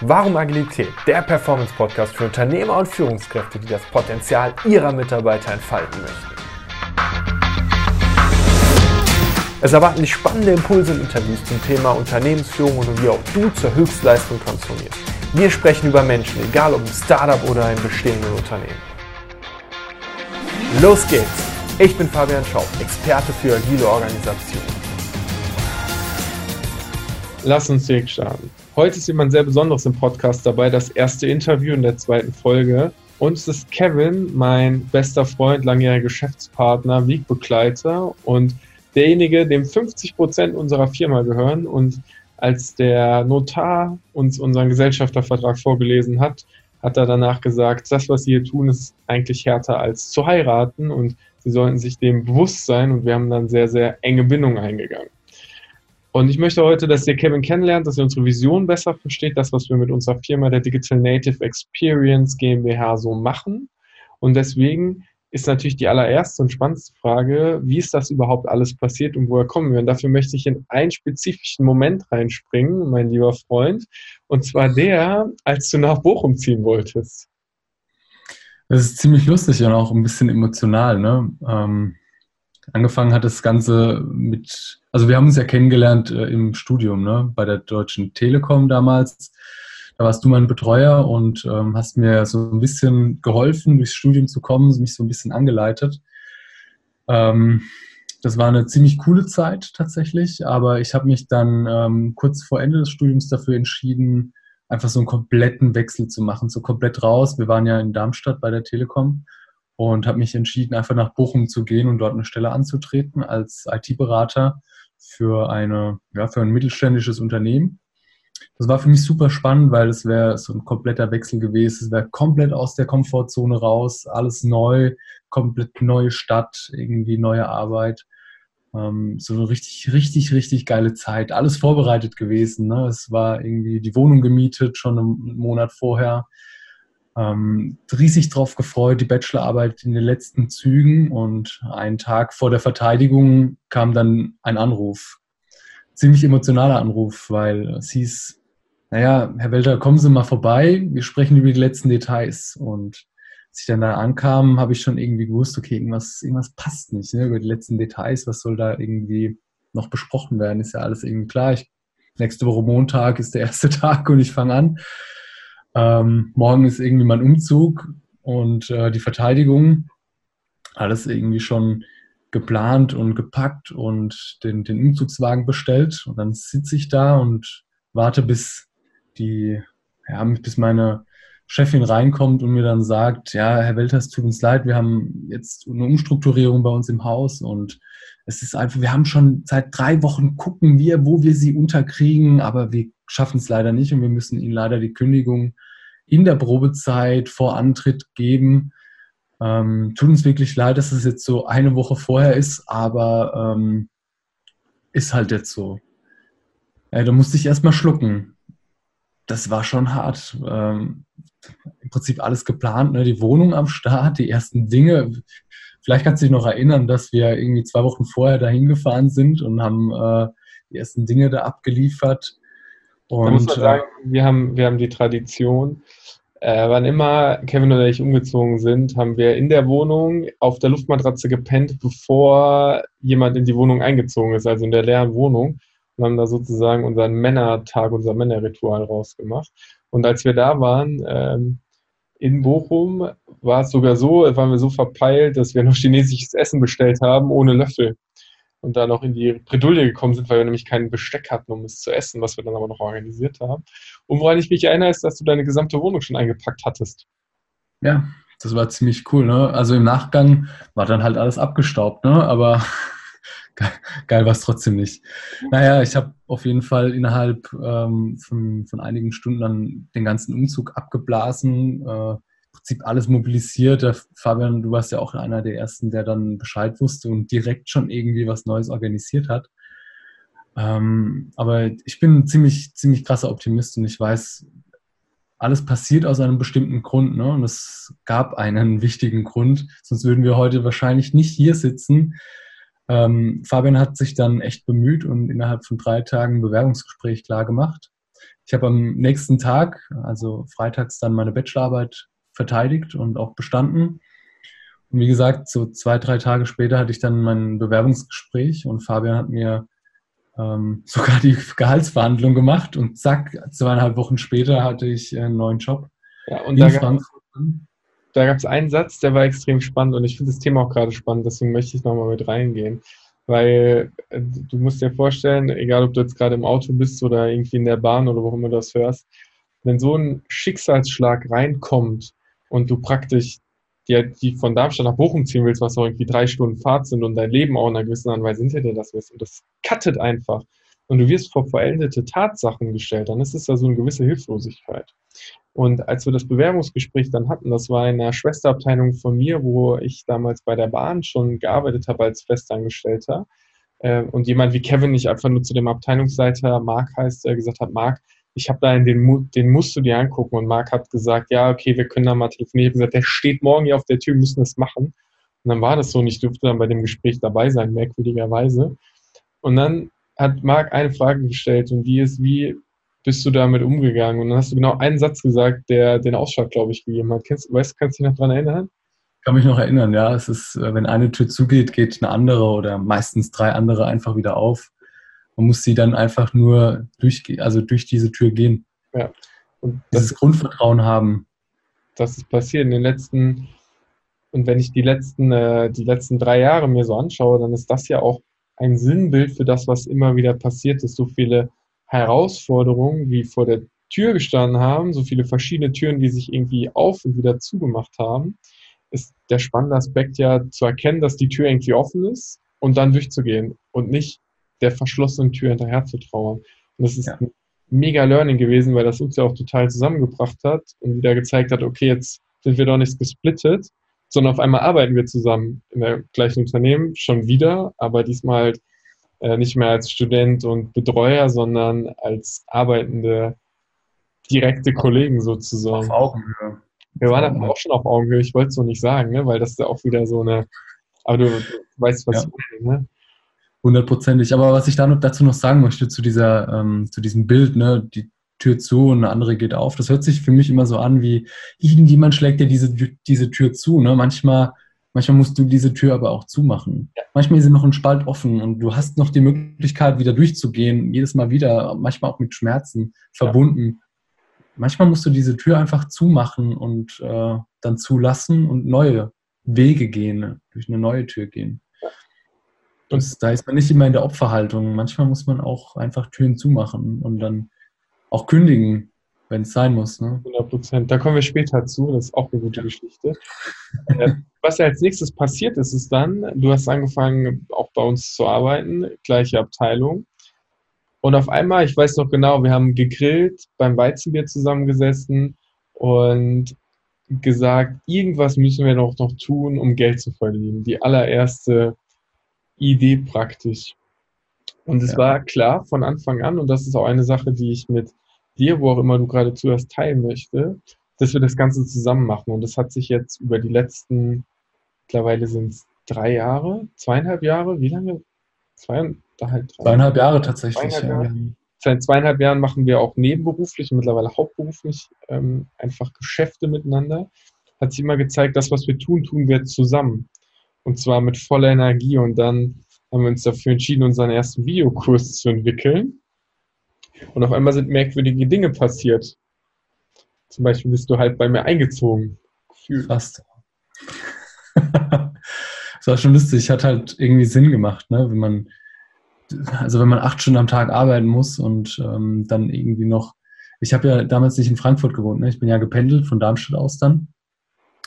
Warum Agilität? Der Performance-Podcast für Unternehmer und Führungskräfte, die das Potenzial ihrer Mitarbeiter entfalten möchten. Es erwarten dich spannende Impulse und Interviews zum Thema Unternehmensführung und wie auch du zur Höchstleistung transformierst. Wir sprechen über Menschen, egal ob im Startup oder im bestehenden Unternehmen. Los geht's! Ich bin Fabian Schaub, Experte für agile Organisation. Lass uns direkt starten. Heute ist jemand sehr Besonderes im Podcast dabei, das erste Interview in der zweiten Folge. Und es ist Kevin, mein bester Freund, langjähriger Geschäftspartner, Wegbegleiter und derjenige, dem 50 Prozent unserer Firma gehören. Und als der Notar uns unseren Gesellschaftervertrag vorgelesen hat, hat er danach gesagt, das, was Sie hier tun, ist eigentlich härter als zu heiraten und Sie sollten sich dem bewusst sein. Und wir haben dann sehr, sehr enge Bindungen eingegangen. Und ich möchte heute, dass ihr Kevin kennenlernt, dass ihr unsere Vision besser versteht, das, was wir mit unserer Firma der Digital Native Experience GmbH so machen. Und deswegen ist natürlich die allererste und spannendste Frage, wie ist das überhaupt alles passiert und woher kommen wir? Und dafür möchte ich in einen spezifischen Moment reinspringen, mein lieber Freund. Und zwar der, als du nach Bochum ziehen wolltest. Das ist ziemlich lustig und auch ein bisschen emotional. Ne? Ähm, angefangen hat das Ganze mit, also wir haben uns ja kennengelernt äh, im Studium, ne, bei der Deutschen Telekom damals. Da warst du mein Betreuer und ähm, hast mir so ein bisschen geholfen, durchs Studium zu kommen, mich so ein bisschen angeleitet. Ähm, das war eine ziemlich coole Zeit tatsächlich, aber ich habe mich dann ähm, kurz vor Ende des Studiums dafür entschieden, einfach so einen kompletten Wechsel zu machen, so komplett raus. Wir waren ja in Darmstadt bei der Telekom und habe mich entschieden, einfach nach Bochum zu gehen und dort eine Stelle anzutreten als IT-Berater für eine, ja, für ein mittelständisches Unternehmen. Das war für mich super spannend, weil es wäre so ein kompletter Wechsel gewesen. Es wäre komplett aus der Komfortzone raus, alles neu, komplett neue Stadt, irgendwie neue Arbeit. Ähm, so eine richtig, richtig, richtig geile Zeit. Alles vorbereitet gewesen. Ne? Es war irgendwie die Wohnung gemietet, schon einen Monat vorher ähm, riesig drauf gefreut, die Bachelorarbeit in den letzten Zügen und einen Tag vor der Verteidigung kam dann ein Anruf. Ziemlich emotionaler Anruf, weil es hieß, naja, Herr Welter, kommen Sie mal vorbei, wir sprechen über die letzten Details. Und als ich dann da ankam, habe ich schon irgendwie gewusst, okay, irgendwas, irgendwas passt nicht ne, über die letzten Details, was soll da irgendwie noch besprochen werden, ist ja alles irgendwie klar. Ich, nächste Woche Montag ist der erste Tag und ich fange an. Ähm, morgen ist irgendwie mein Umzug und äh, die Verteidigung. Alles irgendwie schon geplant und gepackt und den, den Umzugswagen bestellt. Und dann sitze ich da und warte, bis die, ja, bis meine Chefin reinkommt und mir dann sagt, ja, Herr Welters, tut uns leid, wir haben jetzt eine Umstrukturierung bei uns im Haus und es ist einfach, wir haben schon seit drei Wochen gucken wir, wo wir sie unterkriegen, aber wir schaffen es leider nicht und wir müssen ihnen leider die Kündigung in der Probezeit vor Antritt geben. Ähm, tut uns wirklich leid, dass es jetzt so eine Woche vorher ist, aber ähm, ist halt jetzt so. Ja, da musste ich erstmal schlucken. Das war schon hart. Ähm, Im Prinzip alles geplant, ne? die Wohnung am Start, die ersten Dinge. Vielleicht kannst du dich noch erinnern, dass wir irgendwie zwei Wochen vorher dahin gefahren sind und haben äh, die ersten Dinge da abgeliefert. Und, da muss man sagen, äh, wir haben, wir haben die Tradition, äh, wann immer Kevin oder ich umgezogen sind, haben wir in der Wohnung auf der Luftmatratze gepennt, bevor jemand in die Wohnung eingezogen ist, also in der leeren Wohnung. Und haben da sozusagen unseren Männertag, unser Männerritual rausgemacht. Und als wir da waren, ähm, in Bochum, war es sogar so, waren wir so verpeilt, dass wir noch chinesisches Essen bestellt haben, ohne Löffel und da noch in die Bredouille gekommen sind, weil wir nämlich kein Besteck hatten, um es zu essen, was wir dann aber noch organisiert haben. Und woran ich mich erinnere, ist, dass du deine gesamte Wohnung schon eingepackt hattest. Ja, das war ziemlich cool. Ne? Also im Nachgang war dann halt alles abgestaubt, ne? aber geil war es trotzdem nicht. Naja, ich habe auf jeden Fall innerhalb ähm, von, von einigen Stunden dann den ganzen Umzug abgeblasen. Äh, Prinzip alles mobilisiert. Der Fabian, du warst ja auch einer der ersten, der dann Bescheid wusste und direkt schon irgendwie was Neues organisiert hat. Ähm, aber ich bin ein ziemlich, ziemlich krasser Optimist und ich weiß, alles passiert aus einem bestimmten Grund. Ne? Und es gab einen wichtigen Grund, sonst würden wir heute wahrscheinlich nicht hier sitzen. Ähm, Fabian hat sich dann echt bemüht und innerhalb von drei Tagen ein Bewerbungsgespräch klar gemacht. ich habe am nächsten Tag, also freitags, dann meine Bachelorarbeit verteidigt und auch bestanden. Und wie gesagt, so zwei, drei Tage später hatte ich dann mein Bewerbungsgespräch und Fabian hat mir ähm, sogar die Gehaltsverhandlung gemacht und zack, zweieinhalb Wochen später hatte ich einen neuen Job ja, und in Frankfurt. Da gab es einen Satz, der war extrem spannend und ich finde das Thema auch gerade spannend, deswegen möchte ich nochmal mit reingehen. Weil äh, du musst dir vorstellen, egal ob du jetzt gerade im Auto bist oder irgendwie in der Bahn oder wo immer du das hörst, wenn so ein Schicksalsschlag reinkommt und du praktisch die, die von Darmstadt nach Bochum ziehen willst, was auch irgendwie drei Stunden Fahrt sind und dein Leben auch in einer gewissen Art und Weise hinter dir das wirst und das cuttet einfach und du wirst vor vollendete Tatsachen gestellt, dann ist es da so eine gewisse Hilflosigkeit. Und als wir das Bewerbungsgespräch dann hatten, das war in einer Schwesterabteilung von mir, wo ich damals bei der Bahn schon gearbeitet habe als Festangestellter. Äh, und jemand wie Kevin nicht einfach nur zu dem Abteilungsleiter, Marc heißt, gesagt hat, Marc, ich habe da in den, den musst du dir angucken. Und Marc hat gesagt, ja, okay, wir können da mal telefonieren. Ich habe gesagt, der steht morgen hier auf der Tür, wir müssen das machen. Und dann war das so und ich durfte dann bei dem Gespräch dabei sein, merkwürdigerweise. Und dann hat Marc eine Frage gestellt und die ist, wie bist du damit umgegangen? Und dann hast du genau einen Satz gesagt, der den Ausschlag, glaube ich, gegeben hat. Kennst, weißt, kannst du dich noch daran erinnern? kann mich noch erinnern, ja. Es ist, äh, wenn eine Tür zugeht, geht eine andere oder meistens drei andere einfach wieder auf. Man muss sie dann einfach nur durch, also durch diese Tür gehen. Ja. Und Dieses ist, Grundvertrauen haben. Das ist passiert in den letzten, und wenn ich die letzten, äh, die letzten drei Jahre mir so anschaue, dann ist das ja auch ein Sinnbild für das, was immer wieder passiert ist. So viele Herausforderungen, wie vor der Tür gestanden haben, so viele verschiedene Türen, die sich irgendwie auf und wieder zugemacht haben, ist der spannende Aspekt ja zu erkennen, dass die Tür irgendwie offen ist und dann durchzugehen und nicht der verschlossenen Tür hinterher zu trauern. Und das ist ja. ein mega Learning gewesen, weil das uns ja auch total zusammengebracht hat und wieder gezeigt hat, okay, jetzt sind wir doch nicht gesplittet, sondern auf einmal arbeiten wir zusammen in der gleichen Unternehmen schon wieder, aber diesmal halt äh, nicht mehr als Student und Betreuer, sondern als arbeitende direkte Kollegen sozusagen. Auf Augenhöhe. Wir waren aber auch schon auf Augenhöhe, ich wollte es so nicht sagen, ne? weil das ist ja auch wieder so eine, aber du, du weißt, was ja. ich meine, ne? Hundertprozentig. Aber was ich dazu noch sagen möchte, zu, dieser, ähm, zu diesem Bild, ne, die Tür zu und eine andere geht auf. Das hört sich für mich immer so an, wie irgendjemand schlägt dir diese, diese Tür zu. Ne? Manchmal, manchmal musst du diese Tür aber auch zumachen. Ja. Manchmal ist sie noch ein Spalt offen und du hast noch die Möglichkeit, wieder durchzugehen, jedes Mal wieder, manchmal auch mit Schmerzen verbunden. Ja. Manchmal musst du diese Tür einfach zumachen und äh, dann zulassen und neue Wege gehen, durch eine neue Tür gehen. Und da ist man nicht immer in der Opferhaltung. Manchmal muss man auch einfach Türen zumachen und dann auch kündigen, wenn es sein muss. Ne? 100 Prozent. Da kommen wir später zu. Das ist auch eine gute Geschichte. Äh, was ja als nächstes passiert ist, ist dann, du hast angefangen, auch bei uns zu arbeiten, gleiche Abteilung. Und auf einmal, ich weiß noch genau, wir haben gegrillt, beim Weizenbier zusammengesessen und gesagt, irgendwas müssen wir noch, noch tun, um Geld zu verdienen. Die allererste Idee praktisch. Und es ja. war klar von Anfang an, und das ist auch eine Sache, die ich mit dir, wo auch immer du gerade zuhörst, teilen möchte, dass wir das Ganze zusammen machen. Und das hat sich jetzt über die letzten, mittlerweile sind es drei Jahre, zweieinhalb Jahre, wie lange? Zwei, halt drei, zweieinhalb Jahre tatsächlich. Zweieinhalb Jahre. Seit zweieinhalb Jahren machen wir auch nebenberuflich und mittlerweile hauptberuflich ähm, einfach Geschäfte miteinander. Hat sich immer gezeigt, das, was wir tun, tun wir zusammen. Und zwar mit voller Energie. Und dann haben wir uns dafür entschieden, unseren ersten Videokurs zu entwickeln. Und auf einmal sind merkwürdige Dinge passiert. Zum Beispiel bist du halt bei mir eingezogen. Fast. das war schon lustig. Hat halt irgendwie Sinn gemacht, ne? wenn man, also wenn man acht Stunden am Tag arbeiten muss und ähm, dann irgendwie noch. Ich habe ja damals nicht in Frankfurt gewohnt, ne? ich bin ja gependelt von Darmstadt aus dann.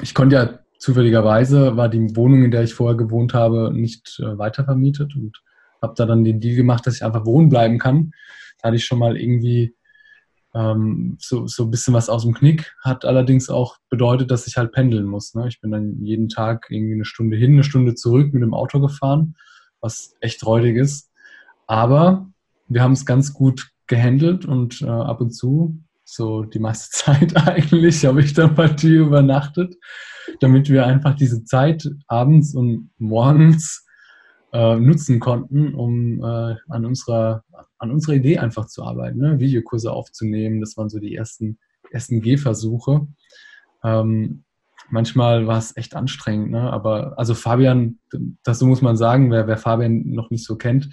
Ich konnte ja zufälligerweise war die Wohnung, in der ich vorher gewohnt habe, nicht äh, weitervermietet und habe da dann den Deal gemacht, dass ich einfach wohnen bleiben kann. Da hatte ich schon mal irgendwie ähm, so, so ein bisschen was aus dem Knick. Hat allerdings auch bedeutet, dass ich halt pendeln muss. Ne? Ich bin dann jeden Tag irgendwie eine Stunde hin, eine Stunde zurück mit dem Auto gefahren, was echt räudig ist. Aber wir haben es ganz gut gehandelt und äh, ab und zu, so die meiste Zeit eigentlich, habe ich dann bei dir übernachtet damit wir einfach diese Zeit abends und morgens äh, nutzen konnten, um äh, an unserer an unserer Idee einfach zu arbeiten, ne? Videokurse aufzunehmen. Das waren so die ersten, ersten Gehversuche. Ähm, manchmal war es echt anstrengend, ne? aber also Fabian, das muss man sagen, wer, wer Fabian noch nicht so kennt,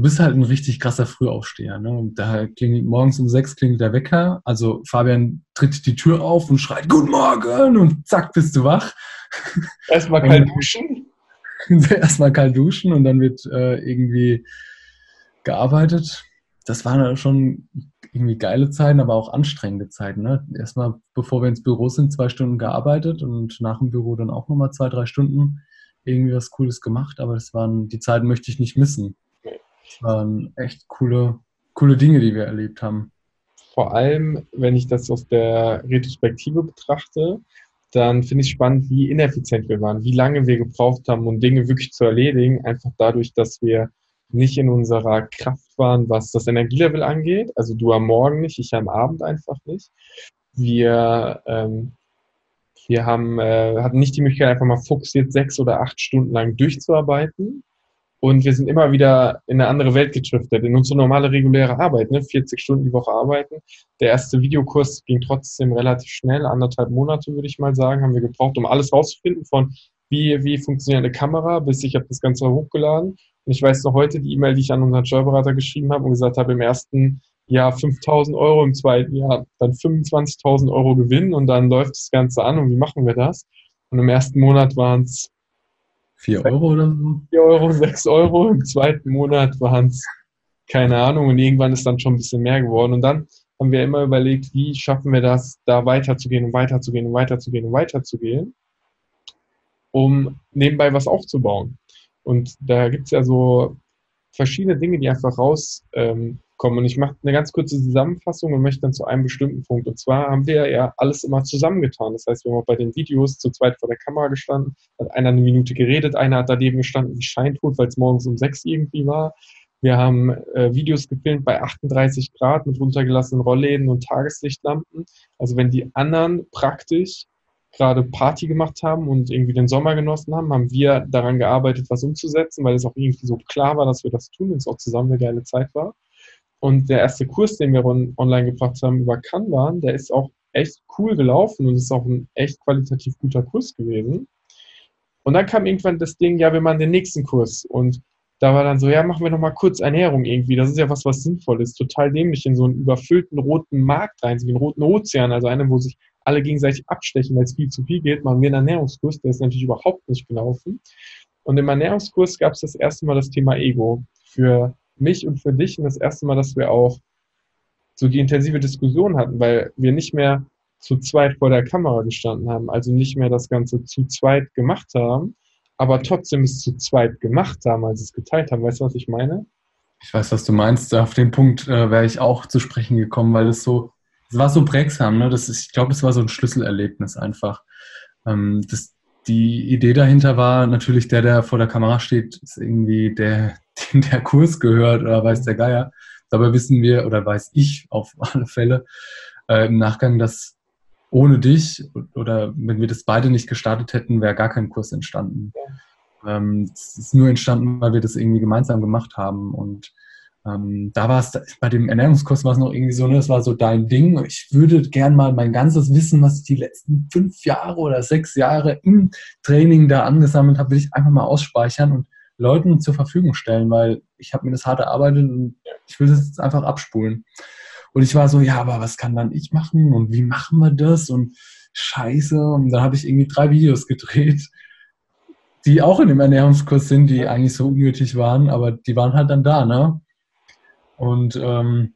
du bist halt ein richtig krasser Frühaufsteher. Ne? Da klingelt morgens um sechs klingelt der Wecker. Also Fabian tritt die Tür auf und schreit Guten Morgen und zack bist du wach. Erstmal kalt duschen. Erstmal kalt duschen und dann wird äh, irgendwie gearbeitet. Das waren schon irgendwie geile Zeiten, aber auch anstrengende Zeiten. Ne? Erstmal, bevor wir ins Büro sind, zwei Stunden gearbeitet und nach dem Büro dann auch nochmal zwei, drei Stunden irgendwie was Cooles gemacht. Aber das waren, die Zeiten möchte ich nicht missen. Waren echt coole, coole Dinge, die wir erlebt haben. Vor allem, wenn ich das aus der Retrospektive betrachte, dann finde ich spannend, wie ineffizient wir waren, wie lange wir gebraucht haben, um Dinge wirklich zu erledigen, einfach dadurch, dass wir nicht in unserer Kraft waren, was das Energielevel angeht. Also du am Morgen nicht, ich am Abend einfach nicht. Wir, ähm, wir haben, äh, hatten nicht die Möglichkeit, einfach mal fokussiert sechs oder acht Stunden lang durchzuarbeiten. Und wir sind immer wieder in eine andere Welt getriftet, in unsere normale reguläre Arbeit, ne? 40 Stunden die Woche arbeiten. Der erste Videokurs ging trotzdem relativ schnell, anderthalb Monate würde ich mal sagen, haben wir gebraucht, um alles rauszufinden von wie, wie funktioniert eine Kamera, bis ich habe das Ganze hochgeladen. Und ich weiß noch heute die E-Mail, die ich an unseren Steuerberater geschrieben habe und gesagt habe, im ersten Jahr 5000 Euro, im zweiten Jahr dann 25.000 Euro Gewinn und dann läuft das Ganze an und wie machen wir das? Und im ersten Monat waren es 4 Euro oder so? 4 Euro, 6 Euro. Im zweiten Monat waren es keine Ahnung und irgendwann ist dann schon ein bisschen mehr geworden. Und dann haben wir immer überlegt, wie schaffen wir das, da weiterzugehen und weiterzugehen und weiterzugehen und weiterzugehen, um nebenbei was aufzubauen. Und da gibt es ja so verschiedene Dinge, die einfach rauskommen. Ähm, und ich mache eine ganz kurze Zusammenfassung und möchte dann zu einem bestimmten Punkt. Und zwar haben wir ja alles immer zusammengetan. Das heißt, wir haben auch bei den Videos zu zweit vor der Kamera gestanden, hat einer eine Minute geredet, einer hat daneben gestanden wie Scheintod, weil es morgens um sechs irgendwie war. Wir haben äh, Videos gefilmt bei 38 Grad mit runtergelassenen Rollläden und Tageslichtlampen. Also wenn die anderen praktisch gerade Party gemacht haben und irgendwie den Sommer genossen haben, haben wir daran gearbeitet, was umzusetzen, weil es auch irgendwie so klar war, dass wir das tun und es auch zusammen eine geile Zeit war. Und der erste Kurs, den wir on online gebracht haben über Kanban, der ist auch echt cool gelaufen und ist auch ein echt qualitativ guter Kurs gewesen. Und dann kam irgendwann das Ding, ja, wir machen den nächsten Kurs. Und da war dann so, ja, machen wir nochmal kurz Ernährung irgendwie. Das ist ja was, was sinnvoll ist. Total dämlich in so einen überfüllten roten Markt rein, so wie einen roten Ozean, also einen, wo sich alle gegenseitig abstechen, weil es viel zu viel geht, machen wir einen Ernährungskurs, der ist natürlich überhaupt nicht gelaufen. Und im Ernährungskurs gab es das erste Mal das Thema Ego für mich und für dich und das erste Mal, dass wir auch so die intensive Diskussion hatten, weil wir nicht mehr zu zweit vor der Kamera gestanden haben, also nicht mehr das Ganze zu zweit gemacht haben, aber trotzdem es zu zweit gemacht haben, als es geteilt haben. Weißt du, was ich meine? Ich weiß, was du meinst. Auf den Punkt äh, wäre ich auch zu sprechen gekommen, weil es so es war so prägsam, ne? Das ist, ich glaube, es war so ein Schlüsselerlebnis einfach. Ähm, das, die Idee dahinter war natürlich, der, der vor der Kamera steht, ist irgendwie der, dem der Kurs gehört oder weiß der Geier. Dabei wissen wir oder weiß ich auf alle Fälle äh, im Nachgang, dass ohne dich oder wenn wir das beide nicht gestartet hätten, wäre gar kein Kurs entstanden. Ja. Ähm, es ist nur entstanden, weil wir das irgendwie gemeinsam gemacht haben und ähm, da war es, bei dem Ernährungskurs war es noch irgendwie so, ne, das war so dein Ding. Ich würde gern mal mein ganzes Wissen, was ich die letzten fünf Jahre oder sechs Jahre im Training da angesammelt habe, will ich einfach mal ausspeichern und Leuten zur Verfügung stellen, weil ich habe mir das hart erarbeitet und ich will das jetzt einfach abspulen. Und ich war so, ja, aber was kann dann ich machen und wie machen wir das und scheiße. Und da habe ich irgendwie drei Videos gedreht, die auch in dem Ernährungskurs sind, die eigentlich so unnötig waren, aber die waren halt dann da, ne? Und ähm,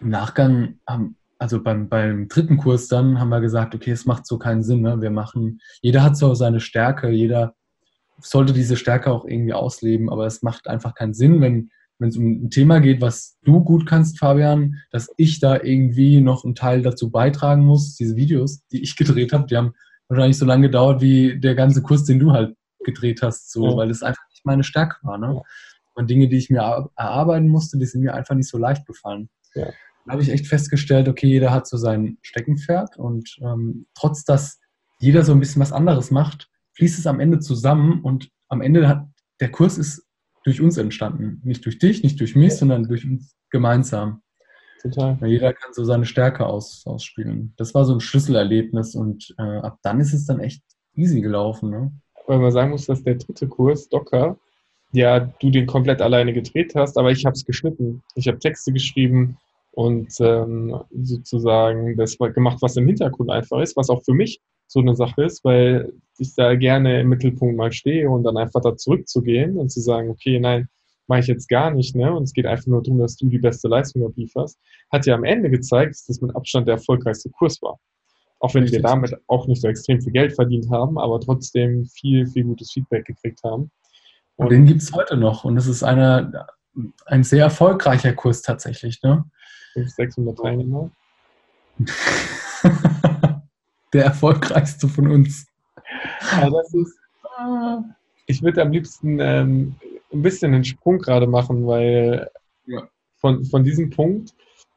im Nachgang, haben, also beim, beim dritten Kurs dann, haben wir gesagt, okay, es macht so keinen Sinn. Ne? Wir machen, jeder hat so seine Stärke, jeder sollte diese Stärke auch irgendwie ausleben, aber es macht einfach keinen Sinn, wenn wenn es um ein Thema geht, was du gut kannst, Fabian, dass ich da irgendwie noch einen Teil dazu beitragen muss. Diese Videos, die ich gedreht habe, die haben wahrscheinlich so lange gedauert wie der ganze Kurs, den du halt gedreht hast, so, ja. weil es einfach nicht meine Stärke war. Ne? Ja. Und Dinge, die ich mir erarbeiten musste, die sind mir einfach nicht so leicht gefallen. Ja. Da habe ich echt festgestellt, okay, jeder hat so sein Steckenpferd und ähm, trotz dass jeder so ein bisschen was anderes macht, fließt es am Ende zusammen und am Ende hat der Kurs ist durch uns entstanden. Nicht durch dich, nicht durch mich, sondern durch uns gemeinsam. Total. Ja, jeder kann so seine Stärke aus, ausspielen. Das war so ein Schlüsselerlebnis und äh, ab dann ist es dann echt easy gelaufen. Ne? Weil man sagen muss, dass der dritte Kurs, Docker, ja, du den komplett alleine gedreht hast, aber ich habe es geschnitten. Ich habe Texte geschrieben und ähm, sozusagen das gemacht, was im Hintergrund einfach ist, was auch für mich so eine Sache ist, weil ich da gerne im Mittelpunkt mal stehe und dann einfach da zurückzugehen und zu sagen, okay, nein, mache ich jetzt gar nicht, ne? Und es geht einfach nur darum, dass du die beste Leistung ablieferst, hat ja am Ende gezeigt, dass das mit Abstand der erfolgreichste Kurs war. Auch wenn Richtig. wir damit auch nicht so extrem viel Geld verdient haben, aber trotzdem viel, viel gutes Feedback gekriegt haben. Und, und den gibt es heute noch. Und es ist eine, ein sehr erfolgreicher Kurs tatsächlich, ne? 500, 600 Teilnehmer. der erfolgreichste von uns. Ja, das ist, ich würde am liebsten ähm, ein bisschen einen Sprung gerade machen, weil ja. von, von diesem Punkt,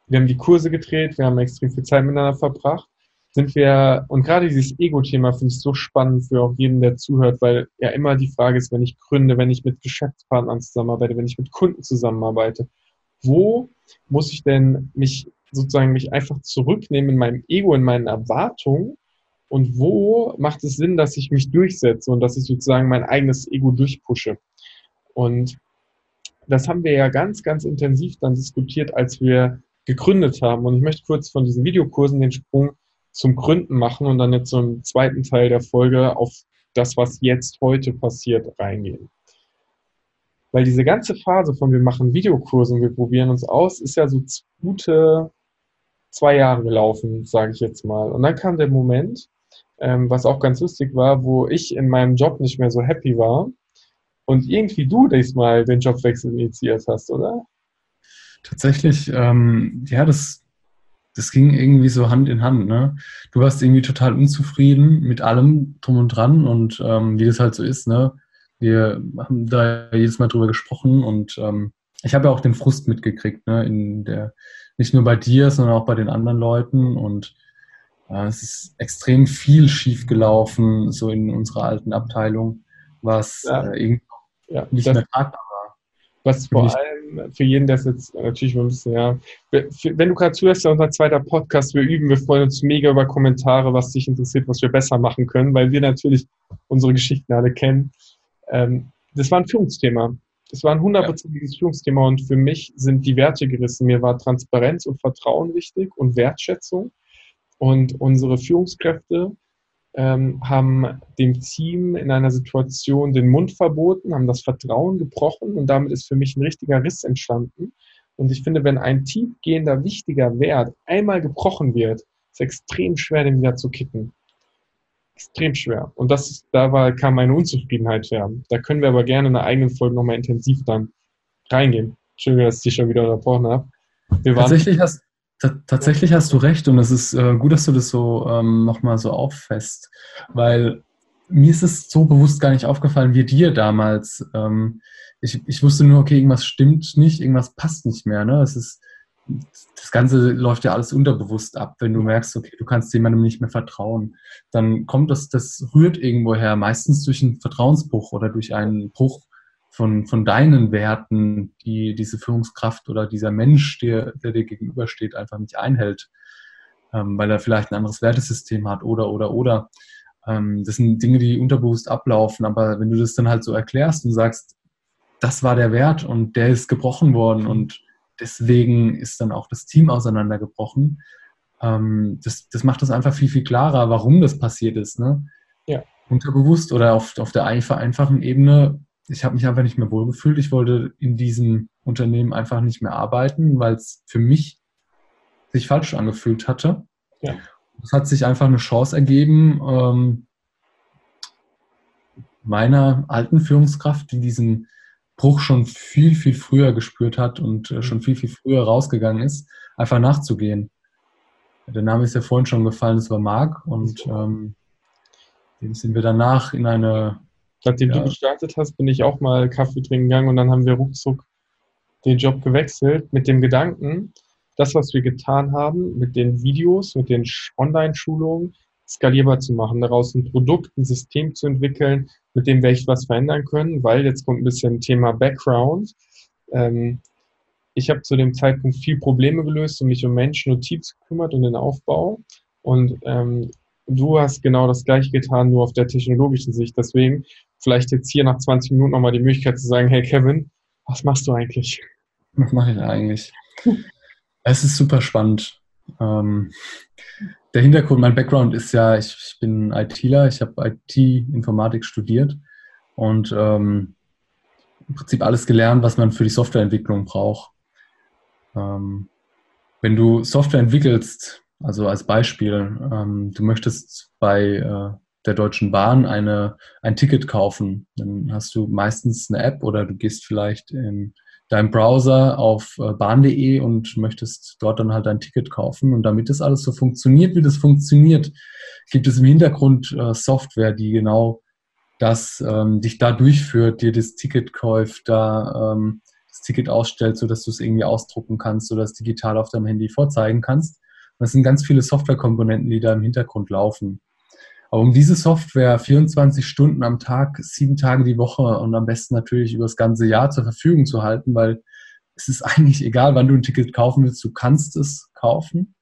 wir haben die Kurse gedreht, wir haben extrem viel Zeit miteinander verbracht, sind wir, und gerade dieses Ego-Thema finde ich so spannend für auch jeden, der zuhört, weil ja immer die Frage ist, wenn ich gründe, wenn ich mit Geschäftspartnern zusammenarbeite, wenn ich mit Kunden zusammenarbeite, wo muss ich denn mich sozusagen mich einfach zurücknehmen in meinem Ego, in meinen Erwartungen und wo macht es Sinn, dass ich mich durchsetze und dass ich sozusagen mein eigenes Ego durchpushe. Und das haben wir ja ganz, ganz intensiv dann diskutiert, als wir gegründet haben. Und ich möchte kurz von diesen Videokursen den Sprung zum Gründen machen und dann jetzt so im zweiten Teil der Folge auf das, was jetzt heute passiert, reingehen. Weil diese ganze Phase von wir machen Videokurse und wir probieren uns aus, ist ja so gute zwei Jahre gelaufen, sage ich jetzt mal. Und dann kam der Moment, ähm, was auch ganz lustig war, wo ich in meinem Job nicht mehr so happy war und irgendwie du diesmal den Jobwechsel initiiert hast, oder? Tatsächlich, ähm, ja, das, das ging irgendwie so Hand in Hand. Ne? Du warst irgendwie total unzufrieden mit allem drum und dran und ähm, wie das halt so ist. Ne? Wir haben da jedes Mal drüber gesprochen und ähm, ich habe ja auch den Frust mitgekriegt, ne? in der, nicht nur bei dir, sondern auch bei den anderen Leuten und äh, es ist extrem viel schiefgelaufen, so in unserer alten Abteilung, was ja. äh, irgendwie ja, nicht mehr tragbar war. Was vor allem für jeden, der es jetzt natürlich ein bisschen, ja, wenn du gerade zuhörst, ja unser zweiter Podcast, wir üben, wir freuen uns mega über Kommentare, was dich interessiert, was wir besser machen können, weil wir natürlich unsere Geschichten alle kennen. Ähm, das war ein Führungsthema. Das war ein hundertprozentiges ja. Führungsthema und für mich sind die Werte gerissen. Mir war Transparenz und Vertrauen wichtig und Wertschätzung. Und unsere Führungskräfte ähm, haben dem Team in einer Situation den Mund verboten, haben das Vertrauen gebrochen und damit ist für mich ein richtiger Riss entstanden. Und ich finde, wenn ein tiefgehender, wichtiger Wert einmal gebrochen wird, ist extrem schwer, den wieder zu kicken. Extrem schwer. Und das, da war, kam meine Unzufriedenheit her. Da können wir aber gerne in einer eigenen Folge nochmal intensiv dann reingehen. Entschuldigung, dass ich dich schon wieder unterbrochen habe. Tatsächlich hast, tatsächlich hast du recht und es ist äh, gut, dass du das so ähm, nochmal so auffasst, weil mir ist es so bewusst gar nicht aufgefallen wie dir damals. Ähm, ich, ich wusste nur, okay, irgendwas stimmt nicht, irgendwas passt nicht mehr. Ne? Es ist, das Ganze läuft ja alles unterbewusst ab, wenn du merkst, okay, du kannst jemandem nicht mehr vertrauen. Dann kommt das, das rührt irgendwo her, meistens durch einen Vertrauensbruch oder durch einen Bruch von, von deinen Werten, die diese Führungskraft oder dieser Mensch, der, der dir gegenübersteht, einfach nicht einhält, ähm, weil er vielleicht ein anderes Wertesystem hat oder, oder, oder. Ähm, das sind Dinge, die unterbewusst ablaufen, aber wenn du das dann halt so erklärst und sagst, das war der Wert und der ist gebrochen worden und deswegen ist dann auch das Team auseinandergebrochen, ähm, das, das macht das einfach viel, viel klarer, warum das passiert ist. Ne? Ja. Unterbewusst oder auf, auf der einfachen Ebene ich habe mich einfach nicht mehr wohlgefühlt. Ich wollte in diesem Unternehmen einfach nicht mehr arbeiten, weil es für mich sich falsch angefühlt hatte. Ja. Es hat sich einfach eine Chance ergeben, ähm, meiner alten Führungskraft, die diesen Bruch schon viel, viel früher gespürt hat und äh, schon viel, viel früher rausgegangen ist, einfach nachzugehen. Der Name ist ja vorhin schon gefallen, es war Marc und ähm, dem sind wir danach in eine Nachdem ja. du gestartet hast, bin ich auch mal Kaffee trinken gegangen und dann haben wir ruckzuck den Job gewechselt mit dem Gedanken, das, was wir getan haben, mit den Videos, mit den Online-Schulungen, skalierbar zu machen, daraus ein Produkt, ein System zu entwickeln, mit dem wir echt was verändern können, weil jetzt kommt ein bisschen Thema Background. Ähm, ich habe zu dem Zeitpunkt viel Probleme gelöst und mich um Menschen und Teams gekümmert und den Aufbau. Und ähm, du hast genau das gleiche getan, nur auf der technologischen Sicht. Deswegen vielleicht jetzt hier nach 20 Minuten nochmal die Möglichkeit zu sagen, hey Kevin, was machst du eigentlich? Was mache ich eigentlich? es ist super spannend. Ähm, der Hintergrund, mein Background ist ja, ich, ich bin ITler, ich habe IT-Informatik studiert und ähm, im Prinzip alles gelernt, was man für die Softwareentwicklung braucht. Ähm, wenn du Software entwickelst, also als Beispiel, ähm, du möchtest bei äh, der Deutschen Bahn eine, ein Ticket kaufen, dann hast du meistens eine App oder du gehst vielleicht in deinem Browser auf äh, bahn.de und möchtest dort dann halt ein Ticket kaufen. Und damit das alles so funktioniert, wie das funktioniert, gibt es im Hintergrund äh, Software, die genau das ähm, dich da durchführt, dir das Ticket kauft, da ähm, das Ticket ausstellt, sodass du es irgendwie ausdrucken kannst oder es digital auf deinem Handy vorzeigen kannst. Und das sind ganz viele Softwarekomponenten, die da im Hintergrund laufen. Aber um diese Software 24 Stunden am Tag, sieben Tage die Woche und am besten natürlich über das ganze Jahr zur Verfügung zu halten, weil es ist eigentlich egal, wann du ein Ticket kaufen willst, du kannst es kaufen.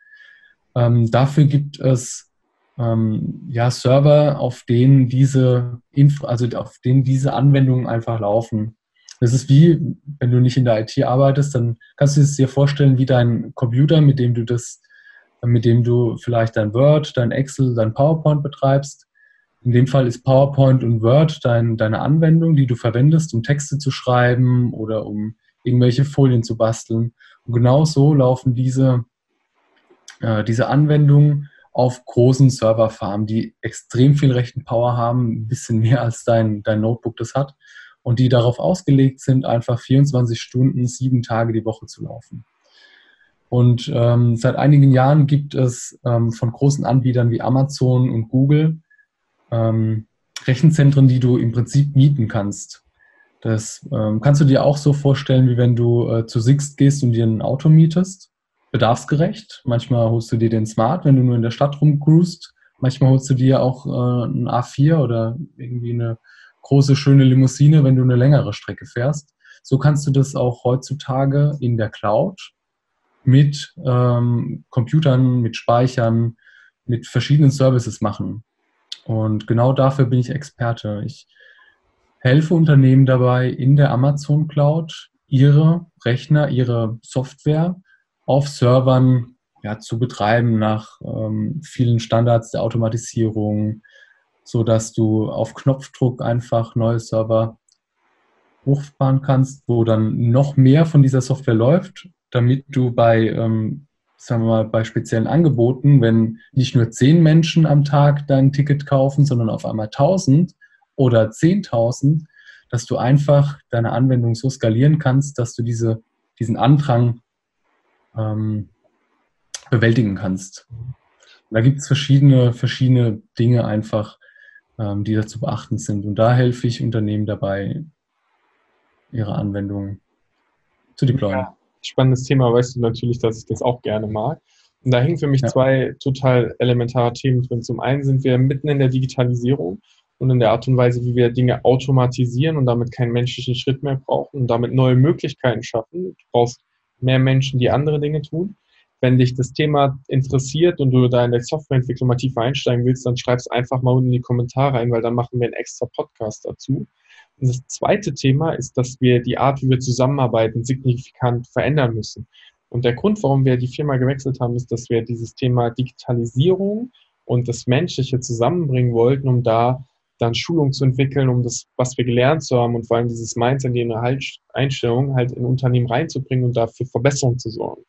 Ähm, dafür gibt es ähm, ja Server, auf denen diese Info, also auf denen diese Anwendungen einfach laufen. Das ist wie, wenn du nicht in der IT arbeitest, dann kannst du es dir vorstellen wie dein Computer, mit dem du das mit dem du vielleicht dein Word, dein Excel, dein PowerPoint betreibst. In dem Fall ist PowerPoint und Word dein, deine Anwendung, die du verwendest, um Texte zu schreiben oder um irgendwelche Folien zu basteln. Und genau so laufen diese, äh, diese Anwendungen auf großen Serverfarmen, die extrem viel Rechenpower haben, ein bisschen mehr als dein, dein Notebook das hat und die darauf ausgelegt sind, einfach 24 Stunden, sieben Tage die Woche zu laufen. Und ähm, seit einigen Jahren gibt es ähm, von großen Anbietern wie Amazon und Google ähm, Rechenzentren, die du im Prinzip mieten kannst. Das ähm, kannst du dir auch so vorstellen, wie wenn du äh, zu Sixt gehst und dir ein Auto mietest. Bedarfsgerecht. Manchmal holst du dir den Smart, wenn du nur in der Stadt rumcruist. Manchmal holst du dir auch äh, ein A4 oder irgendwie eine große, schöne Limousine, wenn du eine längere Strecke fährst. So kannst du das auch heutzutage in der Cloud mit ähm, Computern, mit Speichern, mit verschiedenen Services machen. Und genau dafür bin ich Experte. Ich helfe Unternehmen dabei, in der Amazon Cloud ihre Rechner, ihre Software auf Servern ja, zu betreiben nach ähm, vielen Standards der Automatisierung, so dass du auf Knopfdruck einfach neue Server hochfahren kannst, wo dann noch mehr von dieser Software läuft damit du bei, ähm, sagen wir mal, bei speziellen Angeboten, wenn nicht nur zehn Menschen am Tag dein Ticket kaufen, sondern auf einmal 1000 oder 10.000, dass du einfach deine Anwendung so skalieren kannst, dass du diese, diesen Andrang ähm, bewältigen kannst. da gibt es verschiedene, verschiedene Dinge einfach, ähm, die da zu beachten sind. Und da helfe ich Unternehmen dabei, ihre Anwendungen zu deployen. Ja spannendes Thema, weißt du natürlich, dass ich das auch gerne mag. Und da hängen für mich ja. zwei total elementare Themen drin. Zum einen sind wir mitten in der Digitalisierung und in der Art und Weise, wie wir Dinge automatisieren und damit keinen menschlichen Schritt mehr brauchen und damit neue Möglichkeiten schaffen. Du brauchst mehr Menschen, die andere Dinge tun. Wenn dich das Thema interessiert und du da in der Softwareentwicklung mal tiefer einsteigen willst, dann schreib es einfach mal unten in die Kommentare ein, weil dann machen wir einen extra Podcast dazu. Und das zweite Thema ist, dass wir die Art, wie wir zusammenarbeiten, signifikant verändern müssen. Und der Grund, warum wir die Firma gewechselt haben, ist, dass wir dieses Thema Digitalisierung und das Menschliche zusammenbringen wollten, um da dann Schulung zu entwickeln, um das, was wir gelernt zu haben und vor allem dieses Mindset, die Einstellung halt in Unternehmen reinzubringen und dafür Verbesserung zu sorgen.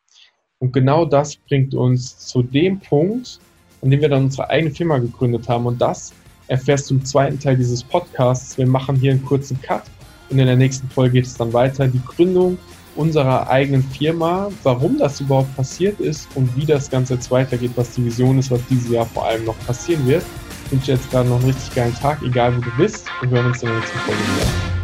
Und genau das bringt uns zu dem Punkt, an dem wir dann unsere eigene Firma gegründet haben. Und das erfährst du im zweiten Teil dieses Podcasts. Wir machen hier einen kurzen Cut und in der nächsten Folge geht es dann weiter. Die Gründung unserer eigenen Firma, warum das überhaupt passiert ist und wie das Ganze jetzt weitergeht, was die Vision ist, was dieses Jahr vor allem noch passieren wird. Ich wünsche jetzt gerade noch einen richtig geilen Tag, egal wo du bist und wir hören uns in der nächsten Folge wieder.